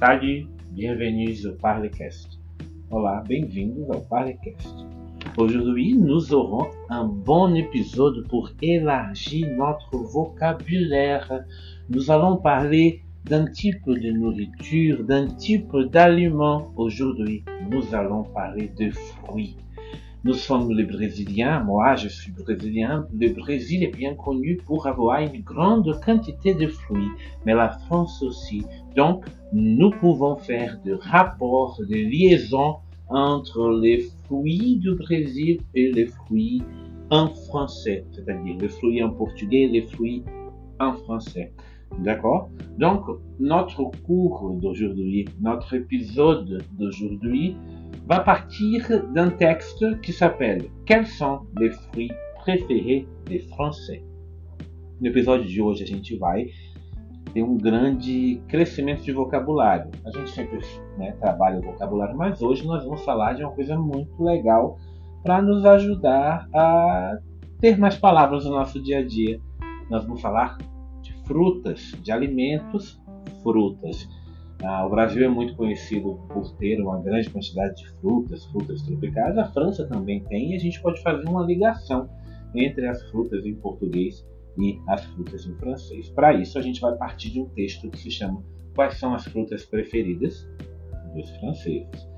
Salut, bienvenue au Parlecast. Olá, bem-vindos ao Parlecast. Aujourd'hui, nous aurons un bon épisode pour élargir notre vocabulaire. Nous allons parler d'un type de nourriture, d'un type d'aliment. Aujourd'hui, nous allons parler de fruits. Nous sommes les Brésiliens, moi je suis brésilien. Le Brésil est bien connu pour avoir une grande quantité de fruits, mais la France aussi. Donc, nous pouvons faire des rapports, des liaisons entre les fruits du Brésil et les fruits en français, c'est-à-dire les fruits en portugais et les fruits en français. D'accord? Donc, notre cours d'aujourd'hui, notre épisode d'aujourd'hui, va partir d'un texte qui s'appelle Quels sont les fruits préférés des Français? No episódio de hoje a gente vai ter um grande crescimento de vocabulário. A gente sempre né, trabalha o vocabulário, mas hoje nós vamos falar de uma coisa muito legal para nos ajudar a ter mais palavras no nosso dia a dia. Nós vamos falar de frutas, de alimentos, frutas. Ah, o Brasil é muito conhecido por ter uma grande quantidade de frutas, frutas tropicais. A França também tem, e a gente pode fazer uma ligação entre as frutas em português e as frutas em francês. Para isso, a gente vai partir de um texto que se chama Quais são as frutas preferidas dos franceses?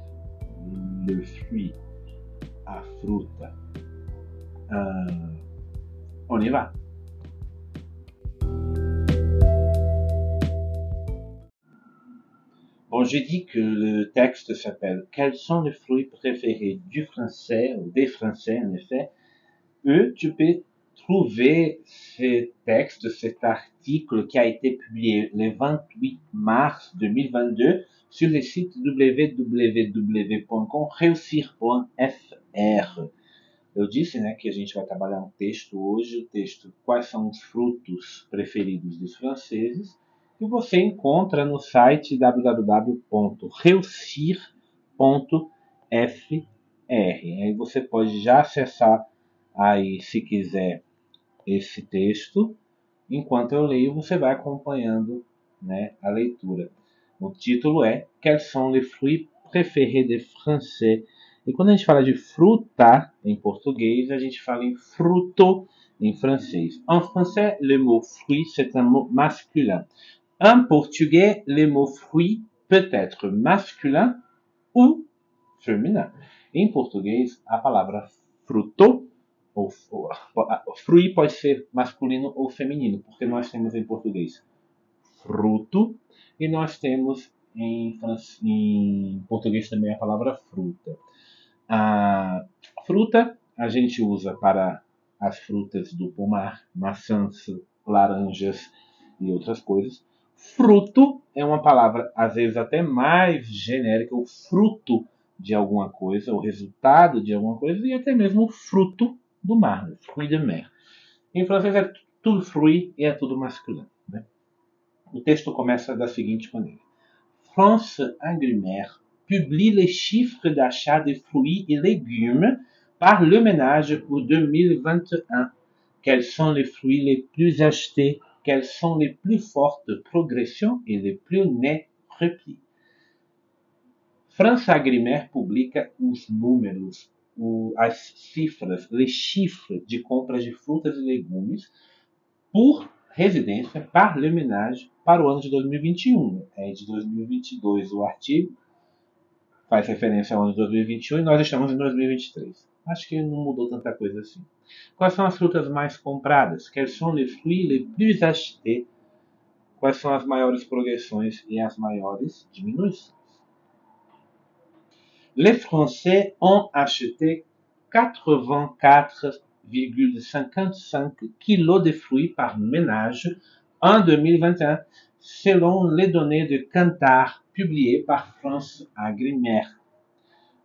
Le fruit, a fruta. Ah, on y va. Bon, j'ai dit que le texte s'appelle Quels sont les fruits préférés du français ou des français en effet? Eux, tu peux trouver ce texte, cet article qui a été publié le 28 mars 2022 sur le site www.réussir.fr. Eu disse né, que a gente vai trabalhar um texto hoje, o texto Quais são os frutos preferidos dos que você encontra no site www.reucir.fr. Aí você pode já acessar aí, se quiser, esse texto. Enquanto eu leio, você vai acompanhando né, a leitura. O título é Quels sont les fruits préférés des Français? E quando a gente fala de fruta em português, a gente fala em fruto em francês. En français, le mot fruit, c'est un mot masculin. En portugais, le mot fruit peut être masculin ou féminin. Em português, a palavra fruto ou, ou fruit pode ser masculino ou feminino, porque nós temos em português fruto e nós temos em, em português também a palavra fruta. A fruta a gente usa para as frutas do pomar, maçãs, laranjas e outras coisas. Fruto é uma palavra, às vezes, até mais genérica, o fruto de alguma coisa, o resultado de alguma coisa, e até mesmo o fruto do mar, fruit de mer. Em francês é tudo fruit e é tudo masculino. Né? O texto começa da seguinte maneira: France Agrimaire publie les chiffres d'achat de fruits et légumes par le ménage pour 2021. Quels sont les fruits les plus achetés quelles sont les plus fortes progressions et les plus nets replis. França Agrimer publica os números, as cifras, les chiffres de compras de frutas e legumes por residência, par le ménage, para o ano de 2021. É de 2022 o artigo, faz referência ao ano de 2021 e nós estamos em 2023. Acho que não mudou tanta coisa assim. Quais são as frutas mais compradas? Quais são les fruits plus achetés? Quais são as maiores progressões e as maiores diminuições? Les Français ont acheté 84,55 kg de fruits par ménage en 2021, selon les données de Kantar publiées par France Agrimaire.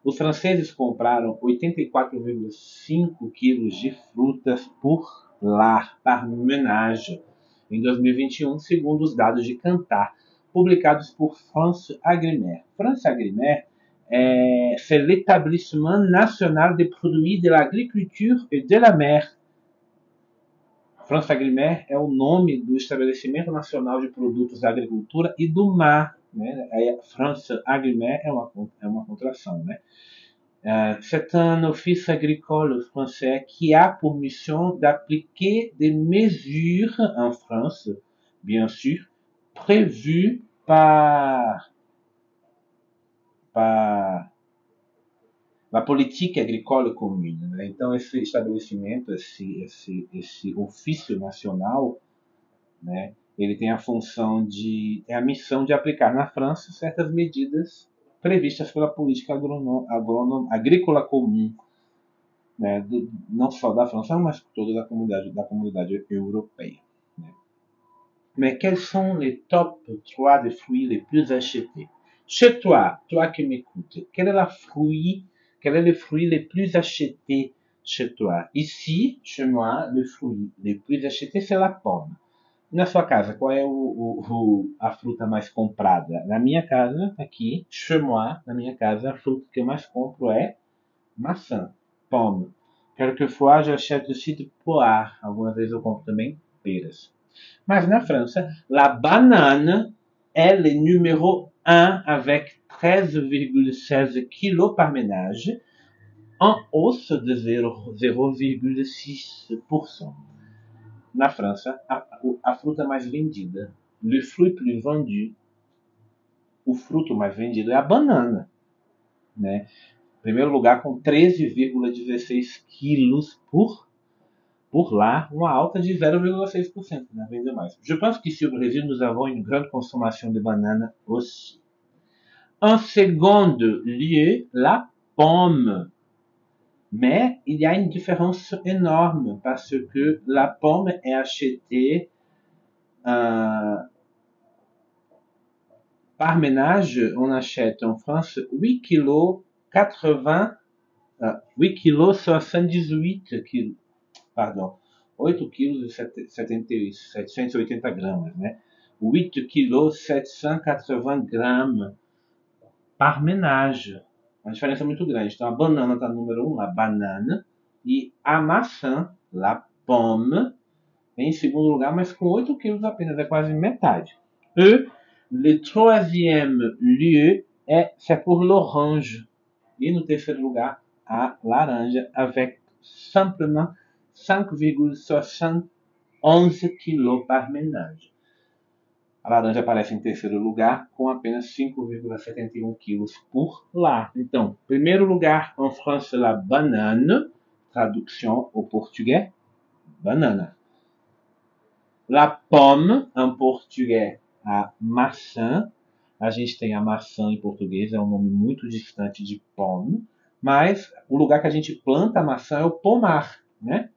Os franceses compraram 84,5 quilos de frutas por lar, par ménage, em 2021, segundo os dados de Kantar, publicados por France Agrimaire. France Agrimaire é, c'est l'établissement national des produits de l'agriculture et de la mer. France Agrimer é o nome do Estabelecimento Nacional de Produtos da Agricultura e do Mar. Né? France Agrimer é uma, é uma contração. Né? Uh, c'est un office agricole français qui a pour mission d'appliquer des mesures en France, bien sûr, prévues par, par política agrícola comum. Né? Então, esse estabelecimento, esse, esse, esse ofício nacional, né, ele tem a função de, tem a missão de aplicar na França certas medidas previstas pela política agronom, agrícola comum, né, do, não só da França, mas toda da comunidade, da comunidade europeia. Né. Mais quels sont les top 3 des fruits les plus achetés Chez toi, toi qui m'écoutes, quel est le fruit quel est le fruit le plus acheté chez toi? Ici, chez moi, le fruit le plus acheté, c'est la pomme. Na sua casa, qual é o, o, o, a fruta mais comprada? Na minha casa, aqui, chez moi, na minha casa, a fruta que eu mais compro é maçã, pomme. Quelquefois, j'achète aussi de poire. Algumas vezes eu compro também peras. Mas na França, la banane est le numéro 1 avec 13,16 kg par ménage, en hausse de 0,6%. Na França, a, a, fruta mais vendida, le fruit plus vendu, o fruto mais vendido é a banana. Né? Primeiro lugar com 13,16 quilos por, por lá, uma alta de 0,6%, né? vende mais. Je pense qu'ici au Brésil, nous avons une grande consommation de banana aussi. En second lieu, la pomme. Mais il y a une différence énorme parce que la pomme est achetée euh, par ménage. On achète en France 8 kg 80, euh, 8 kg 78 kg, pardon, 8 kg 780 gramas, né? 8 kg 780 gramas par ménage. Uma diferença muito grande. Então a banana está no número 1, um, a banana, e a maçã, la pomme, em segundo lugar, mas com 8 quilos apenas, é quase metade. E le troisième lieu é c'est pour l'orange. E no terceiro lugar, a laranja, avec simplement 5,71 kg par ménage. A laranja aparece em terceiro lugar com apenas 5,71 kg por lá. Então, primeiro lugar en France la banane, tradução ao português, banana. La pomme, em português, a maçã. A gente tem a maçã em português, é um nome muito distante de pomme, mas o lugar que a gente planta a maçã é o pomar, né?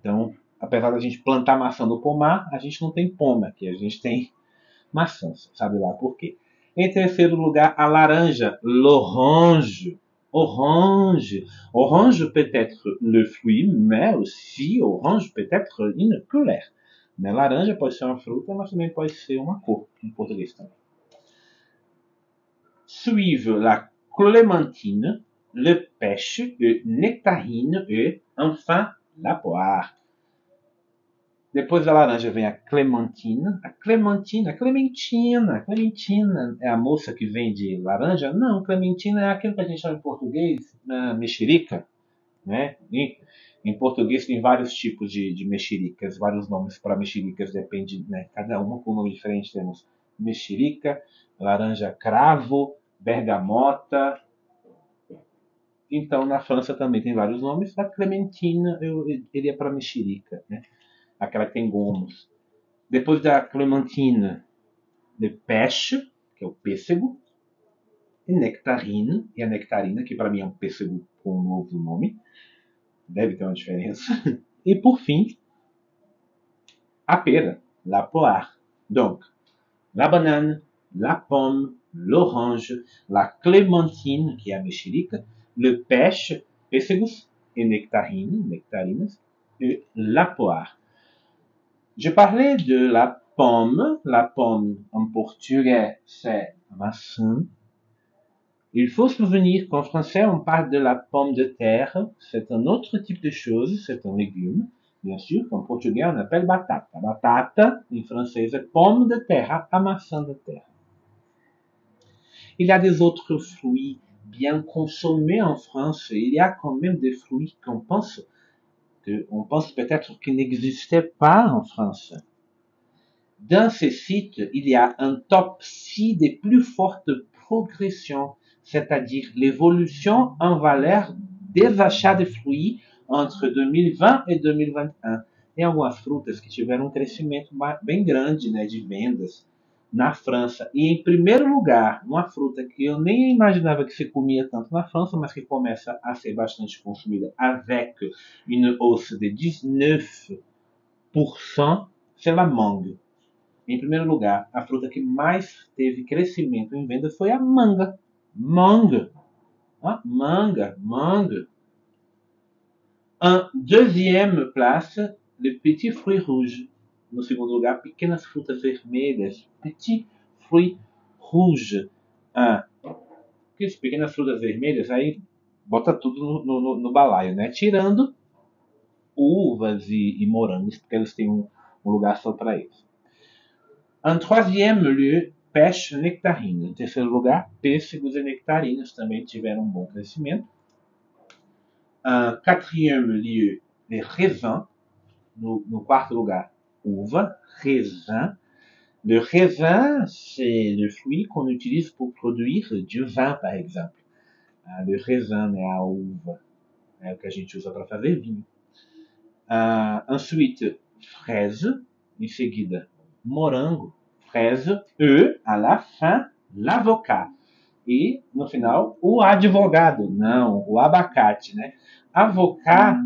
Então, apesar da gente plantar maçã no pomar, a gente não tem poma aqui, a gente tem maçãs, sabe lá por quê. Em terceiro lugar, a laranja, l'orange. Orange. Orange peut être le fruit, mais aussi orange peut être une couleur. Né? Laranja pode ser uma fruta, mas também pode ser uma cor, em português também. Suivent la clémentine, le pêche, le nectarine et enfin la poire. Depois da laranja vem a clementina. A clementina, a clementina, clementina é a moça que vende laranja? Não, clementina é aquilo que a gente chama em português na mexerica. Né? Em português tem vários tipos de, de mexericas, vários nomes para mexericas, depende, né? cada uma com um nome diferente. Temos mexerica, laranja cravo, bergamota. Então, na França também tem vários nomes. A clementina eu, eu iria para mexerica. Né? Aquela que tem gomos. Depois da clementina, de peixe, que é o pêssego, e nectarina, e a nectarina, que para mim é um pêssego com um novo nome, deve ter uma diferença. E por fim, a pera, la poire. Donc, la banane, la pomme, l'orange, la clémentine, que é a mexerica, le pêche, pêssegos, e nectarine, nectarinas, e la poire. Je parlais de la pomme. La pomme en portugais, c'est maçã. Il faut se souvenir qu'en français, on parle de la pomme de terre. C'est un autre type de chose, c'est un légume. Bien sûr, en portugais, on appelle batata. Batata, em francês, é pomme de terre, a maçã de terre. Il y a des autres fruits bien consommés en France. Il y a quand même des fruits qu'on pense, que, on pense peut-être qu'ils n'existaient pas en France. Dans ces sites, il y a un top 6 des plus fortes progressions, c'est-à-dire l'évolution en valeur des achats de fruits entre 2020 e 2021. Tem algumas frutas que tiveram um crescimento bem grande né, de vendas na França. E em primeiro lugar, uma fruta que eu nem imaginava que se comia tanto na França, mas que começa a ser bastante consumida avec une hausse de 19%, c'est la mangue. Em primeiro lugar, a fruta que mais teve crescimento em vendas foi a manga. Manga. Ah, manga, manga. En deuxième place, le petit fruit rouge. No segundo lugar, pequenas frutas vermelhas. Petit fruit rouge. Ah, pequenas frutas vermelhas, aí bota tudo no, no, no balaio, né? Tirando uvas e, e, morangos, porque eles têm um, um lugar só para isso. En troisième lieu, peixe nectarine. Em terceiro lugar, pêssegos e nectarinas também tiveram um bom crescimento. En quatrième lieu, les raisins. No, no quarto lugar, uva, raisin. Le raisin, c'est le fruit qu'on utilise pour produire du vin, par exemple. Ah, le raisin né a uva. É o que a gente usa para fazer vinho. Uh, ensuite, fraise. Em seguida, morango, fraise. E, à la fin, l'avocat. E, no final, o advogado. Não, o abacate, né? Avocat,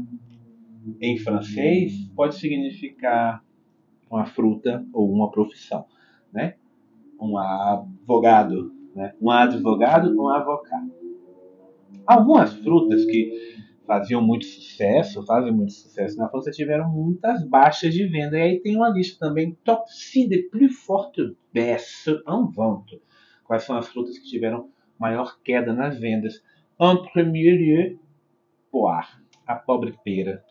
em francês, pode significar uma fruta ou uma profissão, né? Um advogado, né? Um advogado, um avocado. Algumas frutas que faziam muito sucesso, fazem muito sucesso na França, tiveram muitas baixas de venda. E aí tem uma lista também, top 6 de plus forte baisse en vente. Quais são as frutas que tiveram maior queda nas vendas? En premier lieu, poire, a pobre pera.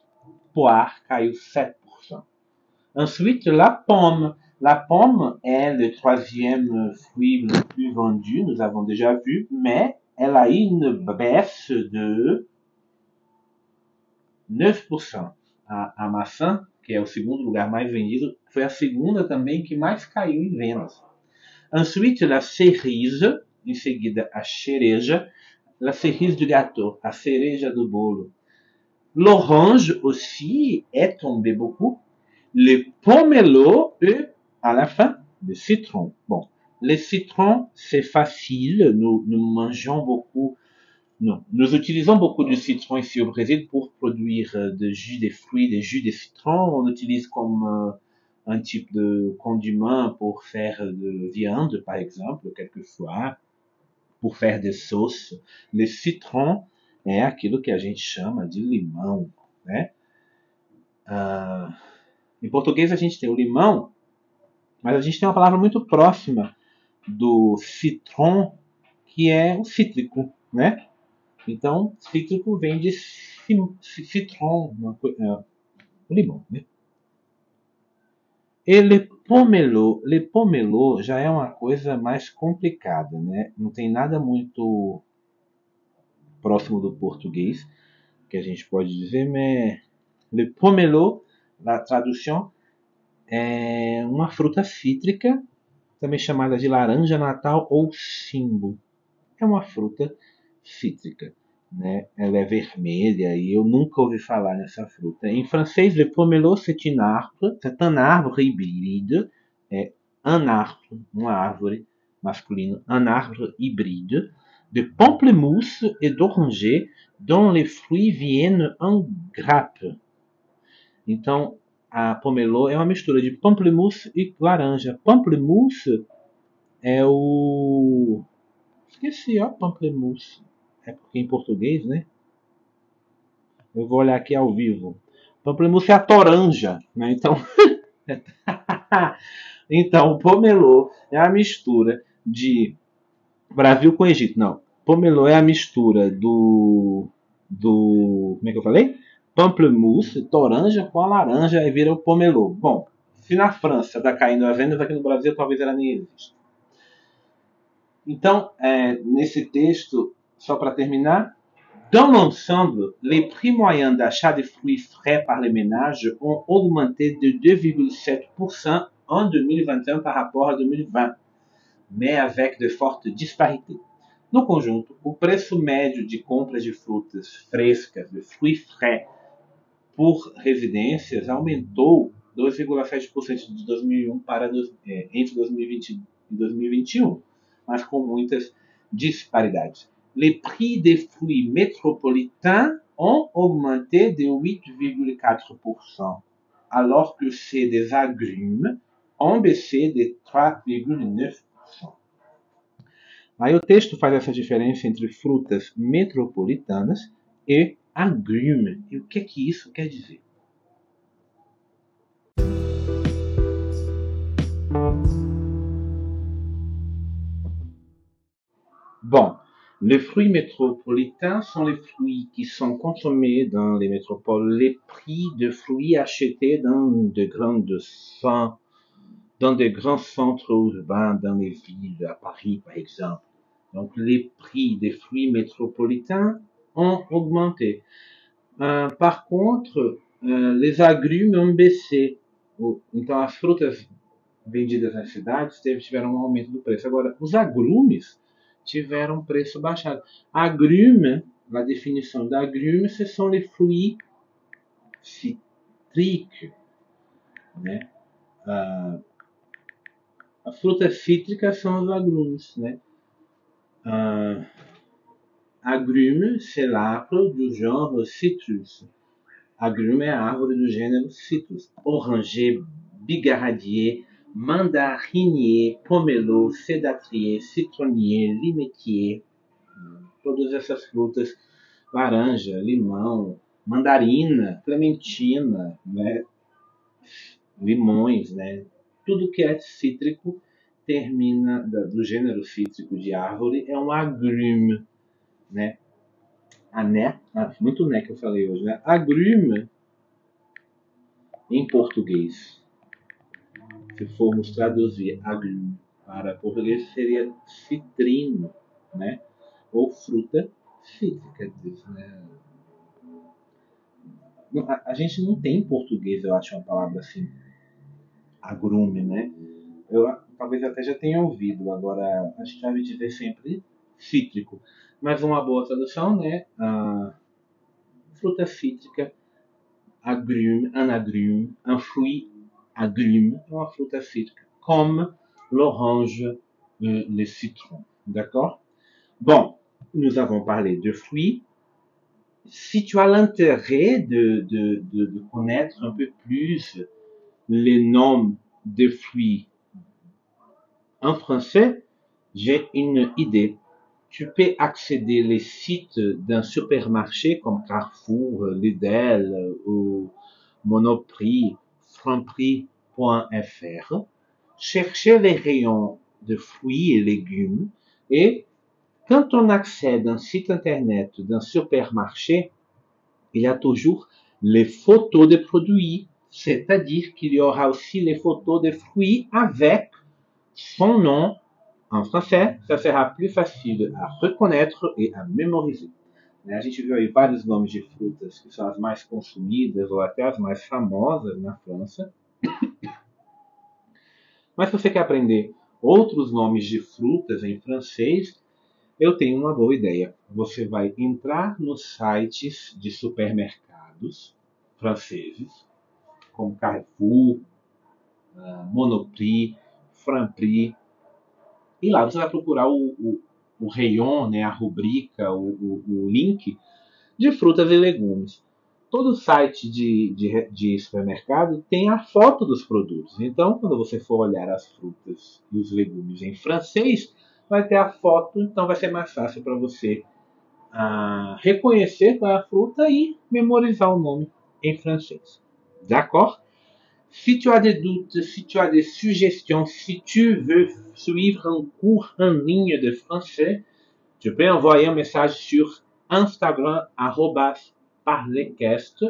Poire caiu 7%. Ensuite, la pomme. La pomme est le troisième fruit le plus vendu, nous avons déjà vu, mais elle a une baisse de 9%. A, a maçã, que é o segundo lugar mais vendido, foi a segunda também que mais caiu em vendas. Ensuite, la cerise, em seguida a cereja, la cerise du gâteau, a cereja do bolo. L'orange aussi est tombé beaucoup. Le pomelo et à la fin le citron. Bon, le citron c'est facile. Nous, nous mangeons beaucoup. Non, nous utilisons beaucoup de citron ici au Brésil pour produire de jus de fruits, des jus de citron. On utilise comme euh, un type de condiment pour faire de viande, par exemple, quelquefois, pour faire des sauces. Le citron é aquilo que a gente chama de limão, né? Ah, em português a gente tem o limão, mas a gente tem uma palavra muito próxima do citron, que é o cítrico, né? Então, cítrico vem de citron, uh, o limão, né? E le pomelo, le pomelo já é uma coisa mais complicada, né? Não tem nada muito próximo do português, que a gente pode dizer, mas le pomelo, na tradução, é uma fruta cítrica, também chamada de laranja natal ou simbo. É uma fruta cítrica. Né? Ela é vermelha e eu nunca ouvi falar nessa fruta. Em francês, le pomelo c'est un arbre, c'est un arbre hybride, é un arbre, uma árvore masculino, un arbre hybride, de pamplemousse et d'oranger dont les fruits viennent en grappe. Então, a pomelo é uma mistura de pamplemousse e laranja. Pamplemousse é o. Esqueci, ó, pamplemousse. É porque em português, né? Eu vou olhar aqui ao vivo. Pamplemousse é a toranja, né? Então. então, pomelo é a mistura de Brasil com Egito. Não. Pomelo é a mistura do. do. Como é que eu falei? Pamplemousse, toranja com a laranja e vira o pomelo. Bom, se na França está caindo as vendas, aqui no Brasil talvez ela nem exista. Então, é, nesse texto, só para terminar, dans l'ensemble, les prix moyens d'achat de fruits frais par les ménages ont augmenté de 2,7% en 2021 par rapport à 2020, mais avec de fortes disparités. No conjunto, o preço médio de compras de frutas frescas, de fruits frais, por residências aumentou 2,7% de 2001 para é, entre 2020 e 2021, mas com muitas disparidades. Les prix des fruits métropolitains ont augmenté de 8,4%, alors que ceux des agrumes ont baissé de 3,9%. Aí o texto faz essa diferença entre frutas metropolitanas e agrume. E o que é isso quer dizer? Bon, les fruits métropolitains sont les fruits qui sont consommés dans les métropoles. Les prix de fruits achetés dans de grandes dans grands centres urbains, dans les villes, à Paris par exemple. Donc les prix des fruits métropolitains ont augmenté. Euh, par contre, euh, les agrumes ont baissé. Então as frutas vendidas nas cidades tiveram um aumento do preço. Agora, os agrumes tiveram preço baixado. Agrume, a definição da agrume, ce sont les fruits cítricos. Né? Ah, cítricas são os agrumes. Né? Ah, agrume, l'arbre du genre citrus. Agrume é a árvore do gênero citrus. Oranger, bigaradier, mandarinier, pomelo, sedatrier, citronnier, limetier, todas essas frutas, laranja, limão, mandarina, clementina, né? limões, né? tudo que é cítrico termina do gênero cítrico de árvore é um agrume, né? A né, ah, muito né que eu falei hoje, né? Agrume em português se formos traduzir agrume para português, seria citrino, né? Ou fruta cítrica, né? A, a, gente não tem em português, eu acho, uma palavra assim, agrume, né? Eu talvez até já tenha ouvido, agora a gente vai dizer sempre cítrico. Mas uma boa tradução, né? A fruta cítrica, agrume, anagrume, un fruit agrumes, uma fruta comme l'orange, euh, le citron. D'accord? Bon, nous avons parlé de fruits. Si tu as l'intérêt de, de, de, de, connaître un peu plus les noms de fruits en français, j'ai une idée. Tu peux accéder les sites d'un supermarché comme Carrefour, Lidl ou Monoprix franprix.fr, cherchez les rayons de fruits et légumes et quand on accède à un site internet d'un supermarché, il y a toujours les photos des produits, c'est-à-dire qu'il y aura aussi les photos des fruits avec son nom en français, ça sera plus facile à reconnaître et à mémoriser. A gente viu aí vários nomes de frutas que são as mais consumidas ou até as mais famosas na França. Mas se você quer aprender outros nomes de frutas em francês, eu tenho uma boa ideia. Você vai entrar nos sites de supermercados franceses, como Carrefour, ah, Monoprix, Franprix, e lá você vai procurar o, o, o né, a rubrica, o, o, o link de frutas e legumes. Todo site de, de, de, supermercado tem a foto dos produtos. Então, quando você for olhar as frutas e os legumes em francês, vai ter a foto, então vai ser mais fácil para você ah, reconhecer qual é a fruta e memorizar o nome em francês. D'accord? Si tu as des doutes, si tu as des suggestions, si tu veux suivre un cours en ligne de français, tu peux envoyer un message sur Instagram, parlecast,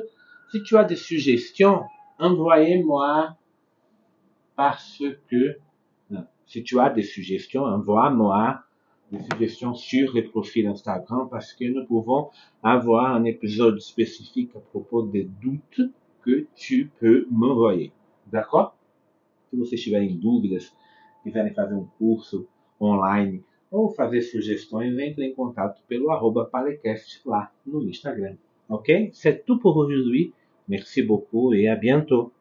Si tu as des suggestions, envoyez-moi parce que si tu as des suggestions, envoie-moi des suggestions sur les profils Instagram parce que nous pouvons avoir un épisode spécifique à propos des doutes que tu peux m'envoyer. D'accord? Se vocês tiverem dúvidas, quiserem fazer um curso online ou fazer sugestões, entre em contato pelo arroba Palecast lá no Instagram. Ok? C'est tout pour aujourd'hui. Merci beaucoup et à bientôt.